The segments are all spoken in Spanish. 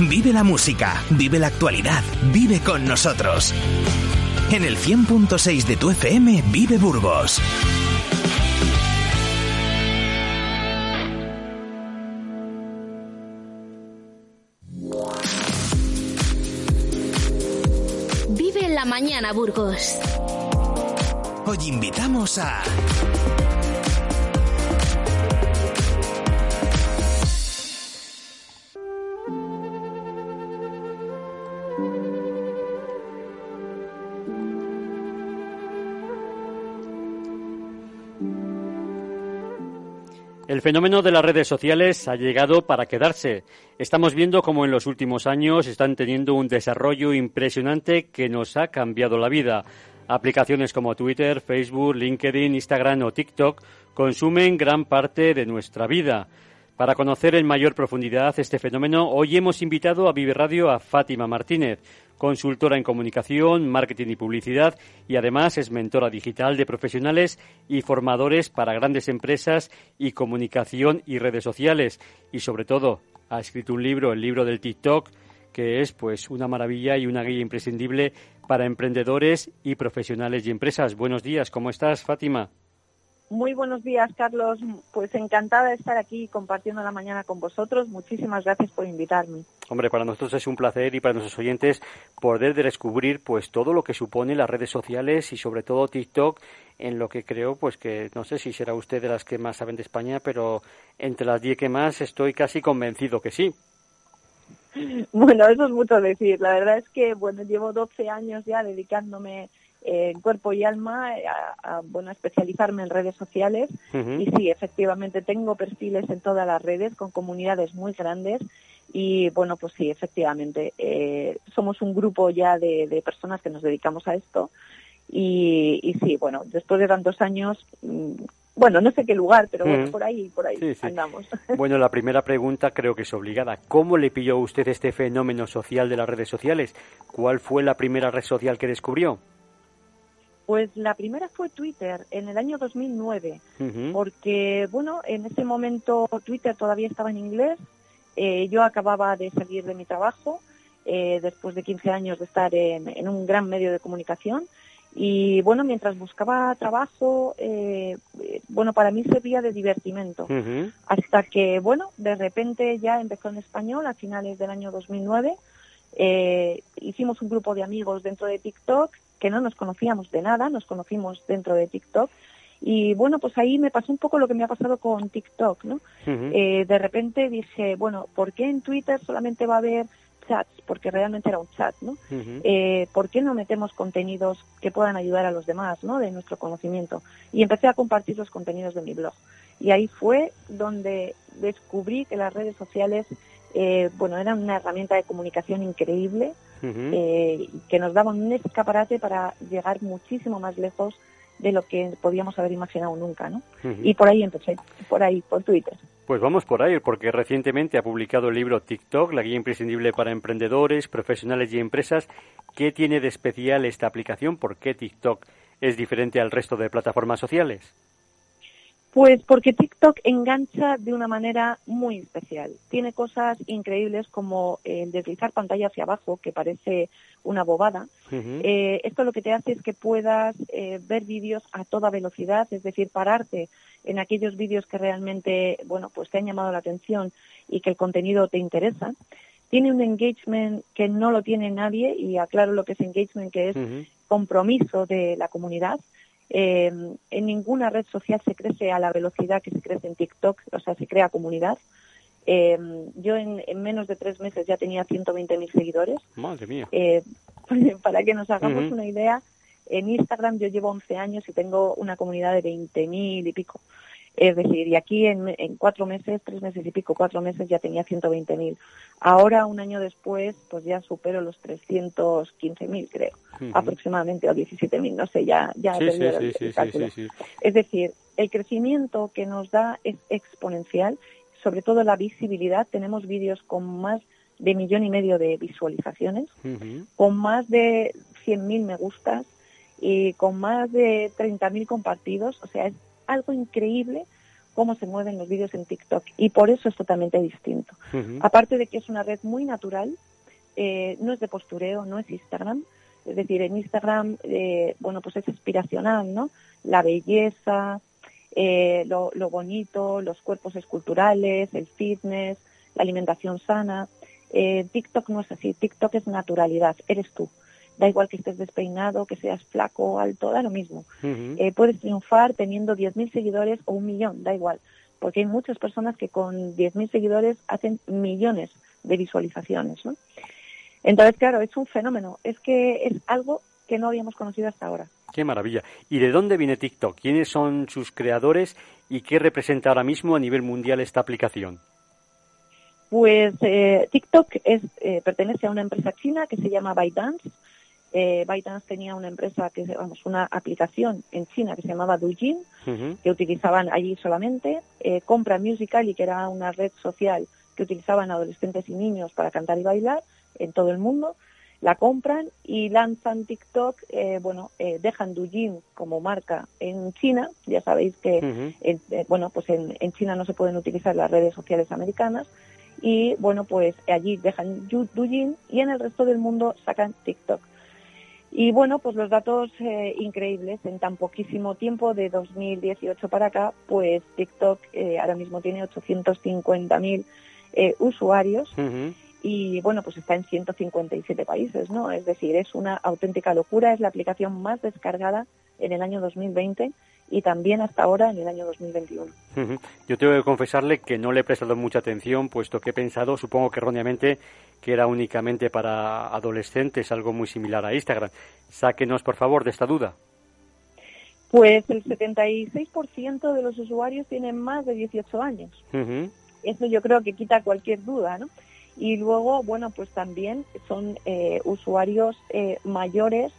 Vive la música, vive la actualidad, vive con nosotros. En el 100.6 de tu FM, vive Burgos. Vive la mañana, Burgos. Hoy invitamos a... El fenómeno de las redes sociales ha llegado para quedarse. Estamos viendo cómo en los últimos años están teniendo un desarrollo impresionante que nos ha cambiado la vida. Aplicaciones como Twitter, Facebook, LinkedIn, Instagram o TikTok consumen gran parte de nuestra vida. Para conocer en mayor profundidad este fenómeno, hoy hemos invitado a Vive Radio a Fátima Martínez, consultora en comunicación, marketing y publicidad y además es mentora digital de profesionales y formadores para grandes empresas y comunicación y redes sociales y sobre todo ha escrito un libro, el libro del TikTok, que es pues una maravilla y una guía imprescindible para emprendedores y profesionales y empresas. Buenos días, ¿cómo estás, Fátima? Muy buenos días, Carlos. Pues encantada de estar aquí compartiendo la mañana con vosotros. Muchísimas gracias por invitarme. Hombre, para nosotros es un placer y para nuestros oyentes poder descubrir pues todo lo que supone las redes sociales y sobre todo TikTok en lo que creo pues que no sé si será usted de las que más saben de España, pero entre las diez que más estoy casi convencido que sí. Bueno, eso es mucho decir. La verdad es que bueno, llevo 12 años ya dedicándome en cuerpo y alma eh, a, bueno, especializarme en redes sociales y sí, efectivamente tengo perfiles en todas las redes con comunidades muy grandes y bueno, pues sí, efectivamente eh, somos un grupo ya de, personas que nos dedicamos a esto y, y, sí, bueno, después de tantos años mm, bueno, no sé qué lugar, pero bueno, por ahí, por ahí andamos. Bueno, la primera pregunta creo que es obligada. ¿Cómo le pilló a usted este fenómeno social de las redes sociales? ¿Cuál fue la primera red social que descubrió? Pues la primera fue Twitter en el año 2009, porque bueno, en ese momento Twitter todavía estaba en inglés, eh, yo acababa de salir de mi trabajo eh, después de 15 años de estar en, un gran medio de comunicación y bueno, mientras buscaba trabajo, eh, bueno, para mí servía de divertimento, hasta que bueno, de repente ya empezó en español a finales del año 2009. hicimos un grupo de amigos dentro de TikTok que no nos conocíamos de nada, nos conocimos dentro de TikTok. Y bueno, pues ahí me pasó un poco lo que me ha pasado con TikTok, ¿no? Eh, de repente dije, bueno, ¿por qué en Twitter solamente va a haber chats? Porque realmente era un chat, ¿no? Eh, ¿Por qué no metemos contenidos que puedan ayudar a los demás, ¿no? De nuestro conocimiento. Y empecé a compartir los contenidos de mi blog. Y ahí fue donde descubrí que las redes sociales, eh, bueno, eran una herramienta de comunicación increíble, eh, que nos daban un escaparate para llegar muchísimo más lejos de lo que podíamos haber imaginado nunca, ¿no? Y por ahí empecé, por ahí, por Twitter. Pues vamos por ahí, porque recientemente ha publicado el libro TikTok, la guía imprescindible para emprendedores, profesionales y empresas. ¿Qué tiene de especial esta aplicación? ¿Por qué TikTok es diferente al resto de plataformas sociales? Pues porque TikTok engancha de una manera muy especial. Tiene cosas increíbles como el deslizar pantalla hacia abajo, que parece una bobada. Eh, esto lo que te hace es que puedas eh, ver vídeos a toda velocidad, es decir, pararte en aquellos vídeos que realmente, bueno, pues te han llamado la atención y que el contenido te interesa. Tiene un engagement que no lo tiene nadie y aclaro lo que es engagement, que es compromiso de la comunidad. Eh, en ninguna red social se crece a la velocidad que se crece en TikTok, o sea, se crea comunidad. Eh, yo en, menos de tres meses ya tenía 120.000 seguidores. Madre mía. Eh, para que nos hagamos una idea, en Instagram yo llevo 11 años y tengo una comunidad de 20.000 y pico. Es decir, y aquí en, cuatro meses, tres meses y pico, cuatro meses ya tenía 120.000. Ahora, un año después, pues ya supero los 315.000, creo, aproximadamente, o 17.000, no sé, ya, ya he perdido el, Es decir, el crecimiento que nos da es exponencial, sobre todo la visibilidad. Tenemos vídeos con más de millón y medio de visualizaciones, con más de 100.000 me gustas y con más de 30.000 compartidos. O sea, es algo increíble cómo se mueven los vídeos en TikTok y por eso es totalmente distinto. Aparte de que es una red muy natural, eh, no es de postureo, no es Instagram, es decir, en Instagram, eh, bueno, pues es inspiracional, ¿no? La belleza, eh, lo, bonito, los cuerpos esculturales, el fitness, la alimentación sana. TikTok no es así, TikTok es naturalidad, eres tú. Da igual que estés despeinado, que seas flaco o alto, da lo mismo. puedes triunfar teniendo 10.000 seguidores o un millón, da igual. Porque hay muchas personas que con 10.000 seguidores hacen millones de visualizaciones, ¿no? Entonces, claro, es un fenómeno, es que es algo que no habíamos conocido hasta ahora. Qué maravilla. ¿Y de dónde viene TikTok? ¿Quiénes son sus creadores y qué representa ahora mismo a nivel mundial esta aplicación? Pues eh, TikTok es, eh, pertenece a una empresa china que se llama ByteDance. Eh, ByteDance tenía una empresa que vamos una aplicación en China que se llamaba Douyin que utilizaban allí solamente. Eh, compra Musical.ly que era una red social que utilizaban adolescentes y niños para cantar y bailar en todo el mundo, la compran y lanzan TikTok, eh, bueno, eh, dejan Douyin como marca en China, ya sabéis que, eh, bueno, pues en, China no se pueden utilizar las redes sociales americanas, y bueno, pues allí dejan Douyin y en el resto del mundo sacan TikTok. Y bueno, pues los datos increíbles, en tan poquísimo tiempo, de 2018 para acá, pues TikTok ahora mismo tiene 850.000 usuarios y bueno, pues está en 157 países, ¿no? Es decir, es una auténtica locura, es la aplicación más descargada en el año 2020 y también hasta ahora en el año 2021. Yo tengo que confesarle que no le he prestado mucha atención, puesto que he pensado, supongo que erróneamente, que era únicamente para adolescentes, algo muy similar a Instagram. Sáquenos, por favor, de esta duda. Pues el 76% de los usuarios tienen más de 18 años. Eso yo creo que quita cualquier duda, ¿no? Y luego, bueno, pues también son eh, usuarios eh, mayores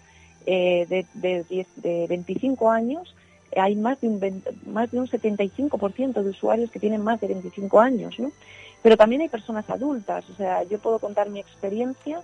eh, de, de, de, 25 años. Hay más de un, más de un 75% de usuarios que tienen más de 25 años, ¿no? Pero también hay personas adultas. O sea, yo puedo contar mi experiencia,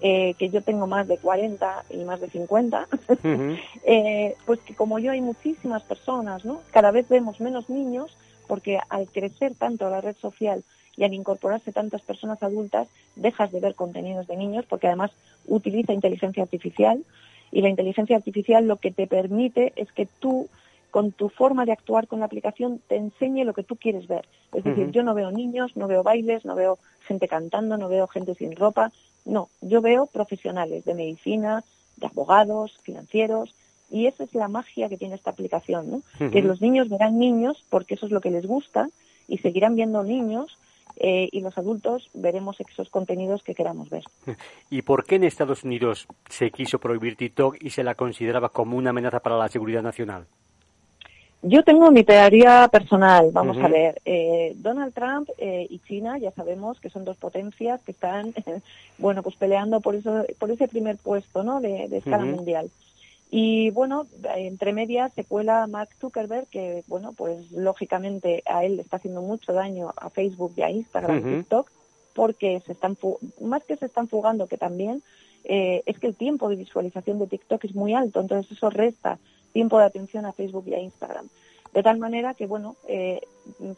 que yo tengo más de 40 y más de 50, pues que como yo hay muchísimas personas, ¿no? Cada vez vemos menos niños porque al crecer tanto la red social y al incorporarse tantas personas adultas dejas de ver contenidos de niños porque además utiliza inteligencia artificial y la inteligencia artificial lo que te permite es que tú con tu forma de actuar con la aplicación te enseñe lo que tú quieres ver. Es decir, yo no veo niños, no veo bailes, no veo gente cantando, no veo gente sin ropa, no, yo veo profesionales de medicina, de abogados, financieros, y esa es la magia que tiene esta aplicación, ¿no? Que los niños verán niños porque eso es lo que les gusta y seguirán viendo niños eh, y los adultos veremos esos contenidos que queramos ver. ¿Y por qué en Estados Unidos se quiso prohibir TikTok y se la consideraba como una amenaza para la seguridad nacional? Yo tengo mi teoría personal, vamos a ver. Eh, Donald Trump eh, y China, ya sabemos que son dos potencias que están, bueno, pues peleando por eso, por ese primer puesto, ¿no? De, escala mundial. Y bueno, entre medias se cuela Mark Zuckerberg, que bueno, pues lógicamente a él le está haciendo mucho daño a Facebook y a Instagram y TikTok, porque se están, más que se están fugando, que también, eh, es que el tiempo de visualización de TikTok es muy alto, entonces eso resta tiempo de atención a Facebook y a Instagram. De tal manera que, bueno, eh,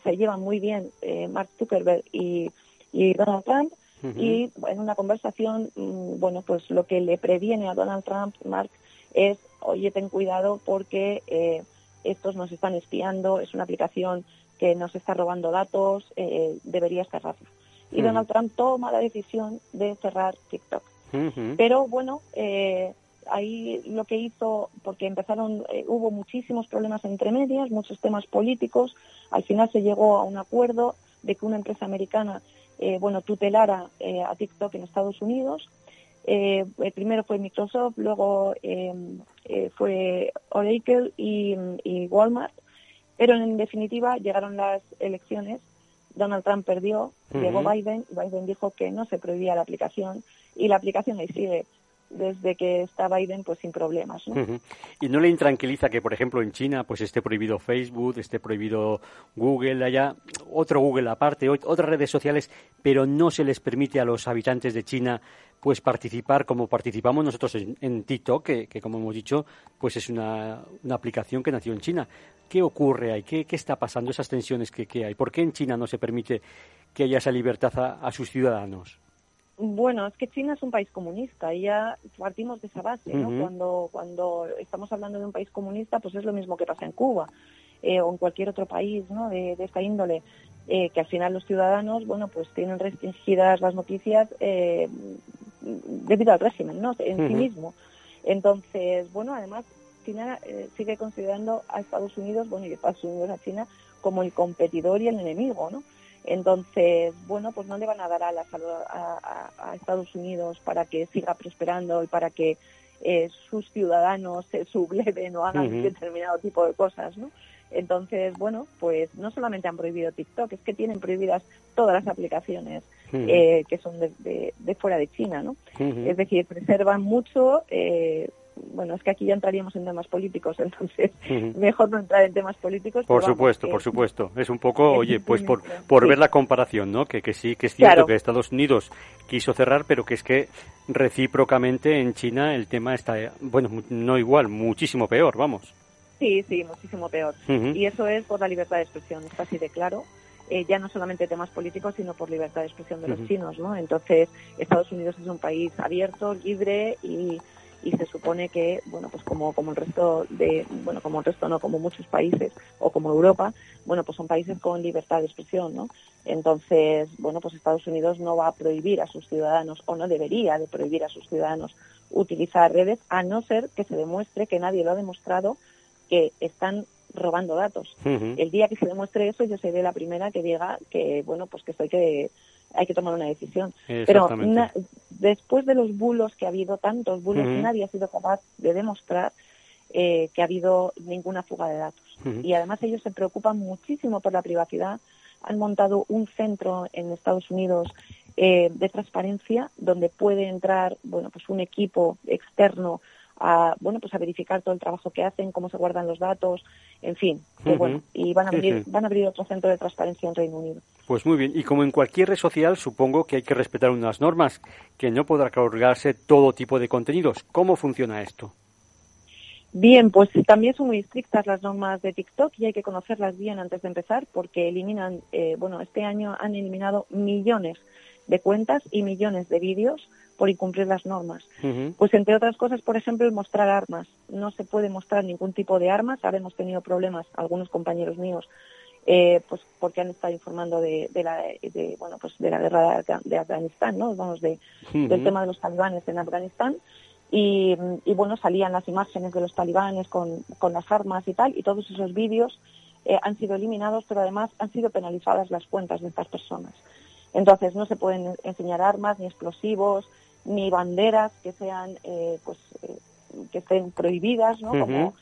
se llevan muy bien eh, Mark Zuckerberg y, Donald Trump, y en una conversación, mm, bueno, pues lo que le previene a Donald Trump, Mark, es, oye, ten cuidado porque eh, estos nos están espiando, es una aplicación que nos está robando datos, eh, deberías cerrarla. Y Donald Trump toma la decisión de cerrar TikTok. Pero bueno, eh, ahí lo que hizo, porque empezaron, eh, hubo muchísimos problemas entre medias, muchos temas políticos, al final se llegó a un acuerdo de que una empresa americana, bueno, tutelara a TikTok en Estados Unidos eh, primero fue Microsoft, luego em, eh, fue Oracle y, Walmart, pero en definitiva llegaron las elecciones, Donald Trump perdió, llegó Biden, Biden dijo que no se prohibía la aplicación y la aplicación ahí sigue. desde que está Biden, pues sin problemas. ¿no? ¿Y no le intranquiliza que, por ejemplo, en China pues esté prohibido Facebook, esté prohibido Google, allá otro Google aparte, otras redes sociales, pero no se les permite a los habitantes de China pues participar como participamos nosotros en, TikTok, que, como hemos dicho, pues es una, aplicación que nació en China. ¿Qué ocurre ahí? ¿Qué, está pasando? Esas tensiones que, hay. ¿Por qué en China no se permite que haya esa libertad a sus ciudadanos? Bueno, es que China es un país comunista y ya partimos de esa base, ¿no? Cuando, cuando estamos hablando de un país comunista, pues es lo mismo que pasa en Cuba eh, o en cualquier otro país, ¿no? De, esta índole, eh, que al final los ciudadanos, bueno, pues tienen restringidas las noticias eh, debido al régimen, ¿no? En sí mismo. Entonces, bueno, además China sigue considerando a Estados Unidos, bueno, y Estados Unidos a China como el competidor y el enemigo, ¿no? Entonces, bueno, pues no le van a dar alas a, a, Estados Unidos para que siga prosperando y para que eh, sus ciudadanos se subleven o hagan determinado tipo de cosas, ¿no? Entonces, bueno, pues no solamente han prohibido TikTok, es que tienen prohibidas todas las aplicaciones eh, que son de, de, fuera de China, ¿no? Es decir, preservan mucho eh, bueno, es que aquí ya entraríamos en temas políticos, entonces mejor no entrar en temas políticos. Por supuesto, por supuesto. Es un poco, oye, pues por, por ver la comparación, ¿no? Que, que sí, que es cierto que Estados Unidos quiso cerrar, pero que es que recíprocamente en China el tema está, bueno, no igual, muchísimo peor, vamos. Sí, sí, muchísimo peor. Y eso es por la libertad de expresión, está así de claro. Eh, ya no solamente temas políticos, sino por libertad de expresión de los chinos, ¿no? Entonces, Estados Unidos es un país abierto, libre y y se supone que bueno pues como como el resto de bueno como el resto no como muchos países o como Europa bueno pues son países con libertad de expresión no entonces bueno pues Estados Unidos no va a prohibir a sus ciudadanos o no debería de prohibir a sus ciudadanos utilizar redes a no ser que se demuestre que nadie lo ha demostrado que están robando datos. El día que se demuestre eso, yo seré la primera que diga que, bueno, pues que estoy que hay que tomar una decisión. Pero después de los bulos que ha habido, tantos bulos, nadie ha sido capaz de demostrar eh, que ha habido ninguna fuga de datos. Y además ellos se preocupan muchísimo por la privacidad. Han montado un centro en Estados Unidos eh, de transparencia donde puede entrar, bueno, pues un equipo externo a bueno pues a verificar todo el trabajo que hacen, cómo se guardan los datos, en fin, bueno, y van a abrir van a abrir otro centro de transparencia en Reino Unido. Pues muy bien, y como en cualquier red social, supongo que hay que respetar unas normas, que no podrá cargarse todo tipo de contenidos. ¿Cómo funciona esto? Bien, pues también son muy estrictas las normas de TikTok y hay que conocerlas bien antes de empezar porque eliminan, eh, bueno, este año han eliminado millones de cuentas y millones de vídeos por incumplir las normas. Pues entre otras cosas, por ejemplo, el mostrar armas. No se puede mostrar ningún tipo de armas. Ahora hemos tenido problemas, algunos compañeros míos, eh, pues porque han estado informando de, la de, bueno pues de la guerra de, Afganistán, ¿no? Vamos de, del tema de los talibanes en Afganistán. Y, bueno, salían las imágenes de los talibanes con, con las armas y tal, y todos esos vídeos eh, han sido eliminados, pero además han sido penalizadas las cuentas de estas personas. Entonces no se pueden enseñar armas ni explosivos, ni banderas que sean eh, pues eh, que estén prohibidas no como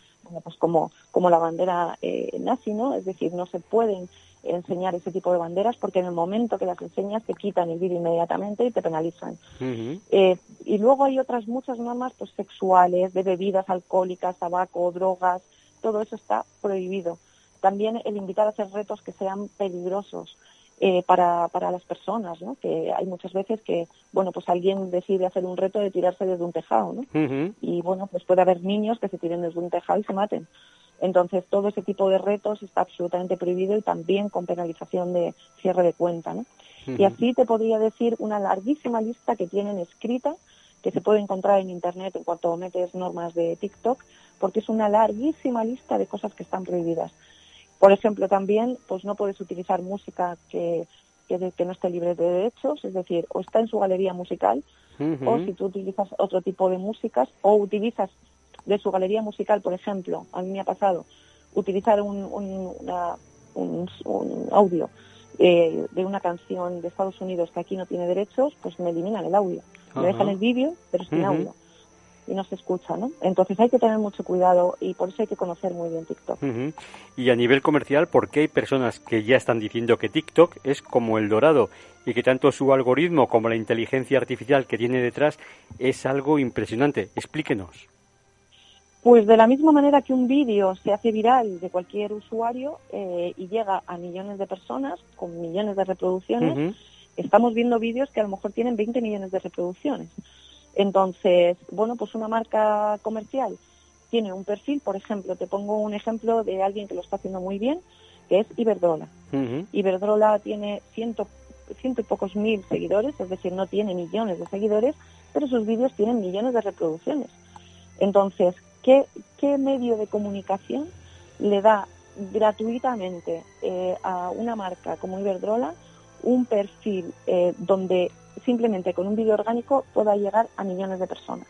pues como como la bandera eh, nazi no es decir no se pueden enseñar ese tipo de banderas porque en el momento que las enseñas te quitan el vídeo inmediatamente y te penalizan. Y luego hay otras muchas normas pues sexuales de bebidas alcohólicas tabaco drogas todo eso está prohibido. También el invitar a hacer retos que sean peligrosos eh, para, para las personas, ¿no? Que hay muchas veces que, bueno, pues alguien decide hacer un reto de tirarse desde un tejado, ¿no? Y bueno, pues puede haber niños que se tiren desde un tejado y se maten. Entonces, todo ese tipo de retos está absolutamente prohibido y también con penalización de cierre de cuenta, ¿no? Y así te podría decir una larguísima lista que tienen escrita, que se puede encontrar en Internet en cuanto metes normas de TikTok, porque es una larguísima lista de cosas que están prohibidas. Por ejemplo, también pues no puedes utilizar música que, que, no esté libre de derechos, es decir, o está en su galería musical, o si tú utilizas otro tipo de músicas, o utilizas de su galería musical, por ejemplo, a mí me ha pasado, utilizar un, un, audio eh, de una canción de Estados Unidos que aquí no tiene derechos, pues me eliminan el audio. Me dejan el vídeo, pero sin audio. Y no se escucha, ¿no? Entonces hay que tener mucho cuidado y por eso hay que conocer muy bien TikTok. Y a nivel comercial, ¿por qué hay personas que ya están diciendo que TikTok es como el dorado y que tanto su algoritmo como la inteligencia artificial que tiene detrás es algo impresionante? Explíquenos. Pues de la misma manera que un vídeo se hace viral de cualquier usuario eh, y llega a millones de personas con millones de reproducciones, estamos viendo vídeos que a lo mejor tienen 20 millones de reproducciones. Entonces, bueno, pues una marca comercial tiene un perfil, por ejemplo, te pongo un ejemplo de alguien que lo está haciendo muy bien, que es Iberdrola. Iberdrola tiene ciento, ciento y pocos mil seguidores, es decir, no tiene millones de seguidores, pero sus vídeos tienen millones de reproducciones. Entonces, ¿qué, qué medio de comunicación le da gratuitamente eh, a una marca como Iberdrola un perfil eh, donde simplemente con un vídeo orgánico pueda llegar a millones de personas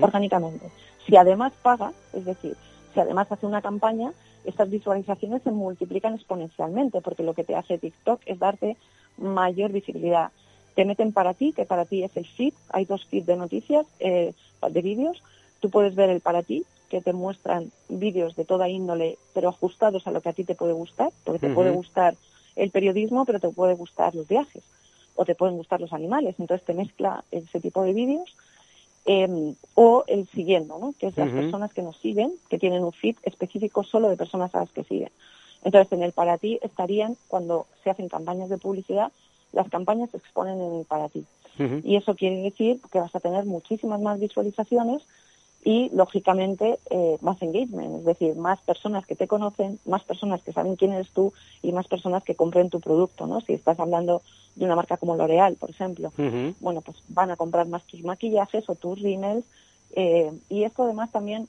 orgánicamente. Si además paga, es decir, si además hace una campaña, estas visualizaciones se multiplican exponencialmente porque lo que te hace TikTok es darte mayor visibilidad. Te meten para ti, que para ti es el feed, hay dos feeds de noticias, eh, de vídeos, tú puedes ver el para ti, que te muestran vídeos de toda índole, pero ajustados a lo que a ti te puede gustar, porque te puede gustar el periodismo, pero te puede gustar los viajes o te pueden gustar los animales. Entonces te mezcla ese tipo de vídeos. Em, o el siguiendo, ¿no? que es las personas que nos siguen, que tienen un feed específico solo de personas a las que siguen. Entonces, en el para ti estarían, cuando se hacen campañas de publicidad, las campañas se exponen en el para ti. Y eso quiere decir que vas a tener muchísimas más visualizaciones y lógicamente eh, más engagement, es decir, más personas que te conocen, más personas que saben quién eres tú y más personas que compren tu producto, ¿no? Si estás hablando de una marca como L'Oreal, por ejemplo, bueno, pues van a comprar más tus maquillajes o tus rímels eh, y esto además también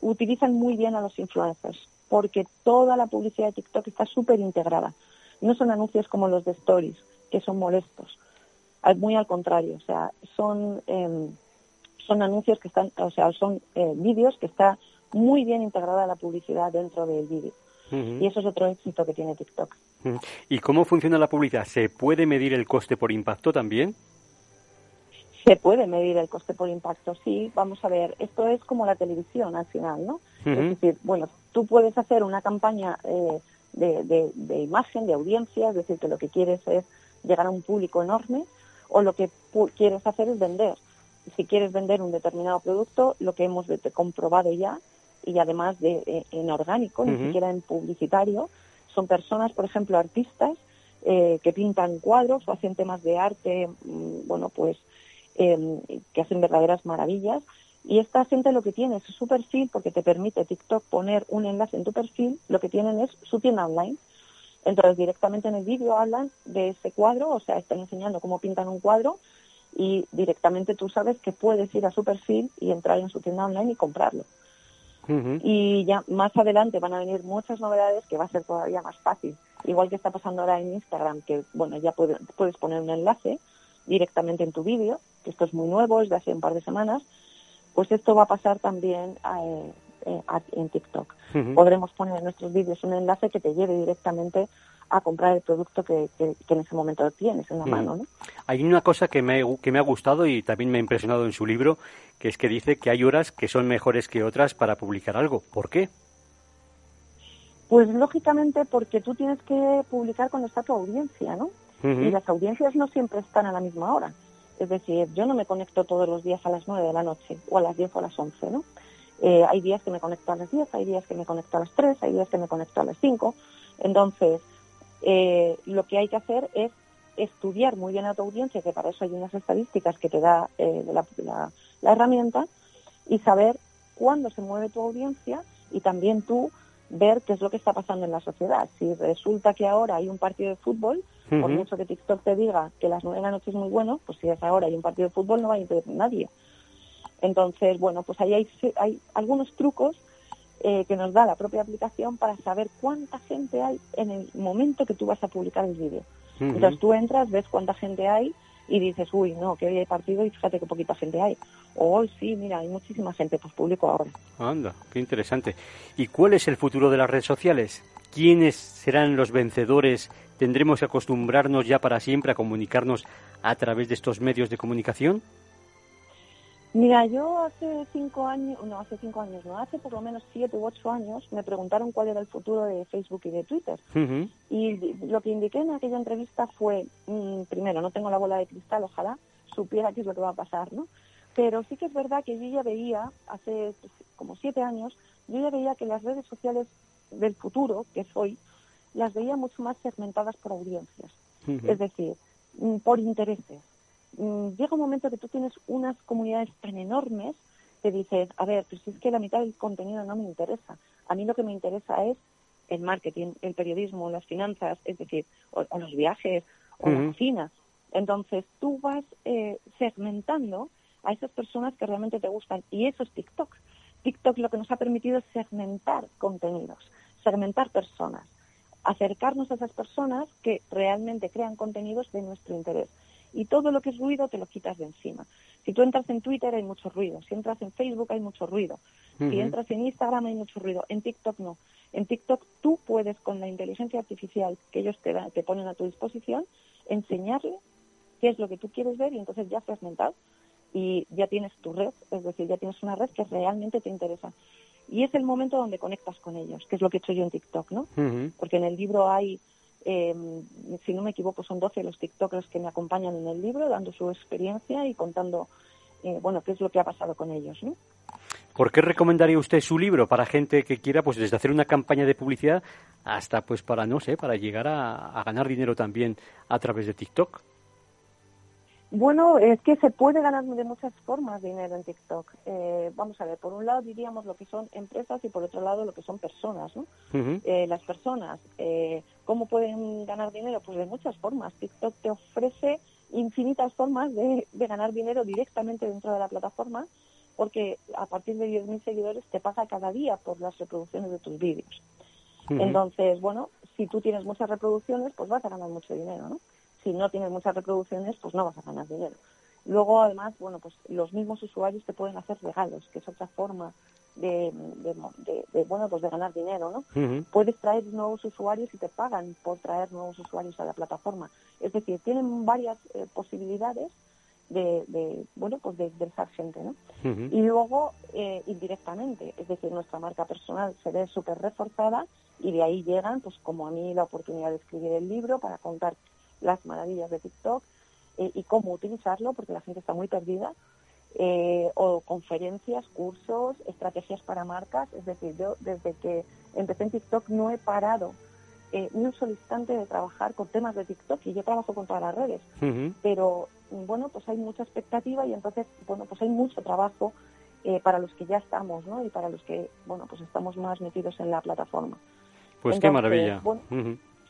utilizan muy bien a los influencers porque toda la publicidad de TikTok está súper integrada. No son anuncios como los de Stories, que son molestos. Muy al contrario, o sea, son... Eh, son anuncios que están, o sea, son eh, vídeos que está muy bien integrada la publicidad dentro del vídeo. Y eso es otro éxito que tiene TikTok. ¿Y cómo funciona la publicidad? ¿Se puede medir el coste por impacto también? Se puede medir el coste por impacto, sí. Vamos a ver, esto es como la televisión al final, ¿no? Es decir, bueno, tú puedes hacer una campaña eh, de, de, imagen, de audiencia, es decir, que lo que quieres es llegar a un público enorme, o lo que quieres hacer es vender si quieres vender un determinado producto, lo que hemos comprobado ya, y además de eh, en orgánico, ni siquiera en publicitario, son personas, por ejemplo, artistas eh, que pintan cuadros o hacen temas de arte, mm, bueno, pues em, que hacen verdaderas maravillas. Y esta gente lo que tiene es su perfil, porque te permite TikTok poner un enlace en tu perfil, lo que tienen es su tienda online. Entonces, directamente en el vídeo hablan de ese cuadro, o sea, están enseñando cómo pintan un cuadro y directamente tú sabes que puedes ir a su perfil y entrar en su tienda online y comprarlo. Y ya más adelante van a venir muchas novedades que va a ser todavía más fácil. Igual que está pasando ahora en Instagram, que bueno, ya puedes poner un enlace directamente en tu vídeo, que esto es muy nuevo, es de hace un par de semanas, pues esto va a pasar también eh, eh, en TikTok. Podremos poner en nuestros vídeos un enlace que te lleve directamente a comprar el producto que, en ese momento tienes en la mano. ¿no? Hay una cosa que me, que me ha gustado y también me ha impresionado en su libro, que es que dice que hay horas que son mejores que otras para publicar algo. ¿Por qué? Pues lógicamente porque tú tienes que publicar cuando está tu audiencia, ¿no? Y las audiencias no siempre están a la misma hora. Es decir, yo no me conecto todos los días a las 9 de la noche o a las 10 o a las 11, ¿no? Eh, hay días que me conecto a las 10, hay días que me conecto a las 3, hay días que me conecto a las 5. Entonces, eh, lo que hay que hacer es estudiar muy bien a tu audiencia, que para eso hay unas estadísticas que te da eh, la, herramienta, y saber cuándo se mueve tu audiencia y también tú ver qué es lo que está pasando en la sociedad. Si resulta que ahora hay un partido de fútbol, por mucho que TikTok te diga que las nueve de la noche es muy bueno, pues si es ahora hay un partido de fútbol no va a ir nadie. Entonces, bueno, pues ahí hay, hay algunos trucos eh, que nos da la propia aplicación para saber cuánta gente hay en el momento que tú vas a publicar el vídeo. Entonces tú entras, ves cuánta gente hay y dices, uy, no, que hoy hay partido y fíjate qué poquita gente hay. O hoy sí, mira, hay muchísima gente, pues público ahora. Anda, qué interesante. ¿Y cuál es el futuro de las redes sociales? ¿Quiénes serán los vencedores? ¿Tendremos que acostumbrarnos ya para siempre a comunicarnos a través de estos medios de comunicación? Mira, yo hace cinco años, no, hace cinco años, no, hace por lo menos siete u ocho años me preguntaron cuál era el futuro de Facebook y de Twitter. Y lo que indiqué en aquella entrevista fue, mm, primero, no tengo la bola de cristal, ojalá supiera qué es lo que va a pasar, ¿no? Pero sí que es verdad que yo ya veía, hace pues, como siete años, yo ya veía que las redes sociales del futuro, que soy, las veía mucho más segmentadas por audiencias. Es decir, mm, por intereses llega un momento que tú tienes unas comunidades tan enormes que dices, a ver, pues es que la mitad del contenido no me interesa. A mí lo que me interesa es el marketing, el periodismo, las finanzas, es decir, o, los viajes, o la cocina. Entonces tú vas eh, segmentando a esas personas que realmente te gustan y eso es TikTok. TikTok lo que nos ha permitido es segmentar contenidos, segmentar personas, acercarnos a esas personas que realmente crean contenidos de nuestro interés y todo lo que es ruido te lo quitas de encima. Si tú entras en Twitter hay mucho ruido, si entras en Facebook hay mucho ruido, si entras en Instagram hay mucho ruido, en TikTok no. En TikTok tú puedes con la inteligencia artificial que ellos te, te ponen a tu disposición enseñarle qué es lo que tú quieres ver y entonces ya has mental y ya tienes tu red, es decir, ya tienes una red que realmente te interesa. Y es el momento donde conectas con ellos, que es lo que he hecho yo en TikTok, ¿no? Porque en el libro hay eh, si no me equivoco, son 12 los TikTokers que me acompañan en el libro, dando su experiencia y contando, eh, bueno, qué es lo que ha pasado con ellos. ¿no? ¿Por qué recomendaría usted su libro para gente que quiera, pues desde hacer una campaña de publicidad hasta, pues para, no sé, para llegar a ganar dinero también a través de TikTok? Bueno, es que se puede ganar de muchas formas dinero en TikTok. Eh, vamos a ver, por un lado diríamos lo que son empresas y por otro lado lo que son personas, ¿no? Eh, las personas, eh, ¿cómo pueden ganar dinero? Pues de muchas formas. TikTok te ofrece infinitas formas de, ganar dinero directamente dentro de la plataforma porque a partir de 10.000 seguidores te paga cada día por las reproducciones de tus vídeos. Entonces, bueno, si tú tienes muchas reproducciones, pues vas a ganar mucho dinero, ¿no? Si no tienes muchas reproducciones, pues no vas a ganar dinero. Luego, además, bueno, pues los mismos usuarios te pueden hacer regalos, que es otra forma de, bueno, pues de ganar dinero, ¿no? Puedes traer nuevos usuarios y te pagan por traer nuevos usuarios a la plataforma. Es decir, tienen varias eh, posibilidades de, bueno, pues de interesar gente, ¿no? Y luego, eh, indirectamente, es decir, nuestra marca personal se ve súper reforzada y de ahí llegan, pues como a mí, la oportunidad de escribir el libro para contar las maravillas de TikTok eh, y cómo utilizarlo, porque la gente está muy perdida, eh, o conferencias, cursos, estrategias para marcas. Es decir, yo desde que empecé en TikTok no he parado eh, ni un solo instante de trabajar con temas de TikTok y yo trabajo con todas las redes. Pero bueno, pues hay mucha expectativa y entonces, bueno, pues hay mucho trabajo para los que ya estamos, ¿no? Y para los que, bueno, pues estamos más metidos en la plataforma. Pues qué maravilla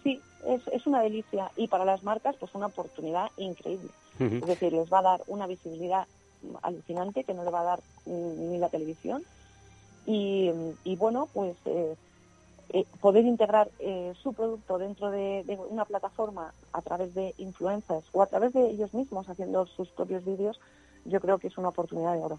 sí, es, es una delicia y para las marcas pues una oportunidad increíble. Es decir, les va a dar una visibilidad alucinante que no le va a dar ni la televisión y, y bueno, pues eh, eh, poder integrar eh, su producto dentro de, de, una plataforma a través de influencers o a través de ellos mismos haciendo sus propios vídeos, yo creo que es una oportunidad de oro.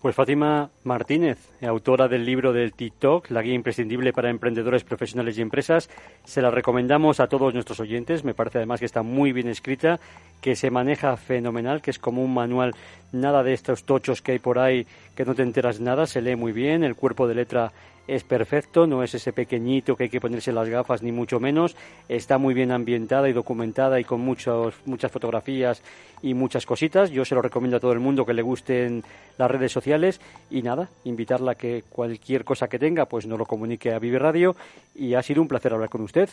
Pues Fátima Martínez, autora del libro del TikTok, la guía imprescindible para emprendedores profesionales y empresas, se la recomendamos a todos nuestros oyentes. Me parece además que está muy bien escrita, que se maneja fenomenal, que es como un manual, nada de estos tochos que hay por ahí que no te enteras nada, se lee muy bien, el cuerpo de letra es perfecto, no es ese pequeñito que hay que ponerse las gafas ni mucho menos, está muy bien ambientada y documentada y con muchos, muchas fotografías y muchas cositas. Yo se lo recomiendo a todo el mundo que le gusten las redes sociales y nada, invitarla a que cualquier cosa que tenga pues nos lo comunique a Vive Radio y ha sido un placer hablar con usted.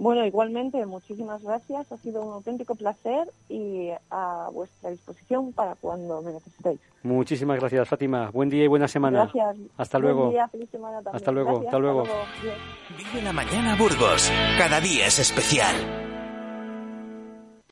Bueno, igualmente, muchísimas gracias. Ha sido un auténtico placer y a vuestra disposición para cuando me necesitéis. Muchísimas gracias, Fátima. Buen día y buena semana. Gracias. Hasta luego. Buen día, feliz semana Hasta luego. hasta luego. Vive la mañana, Burgos. Cada día es especial.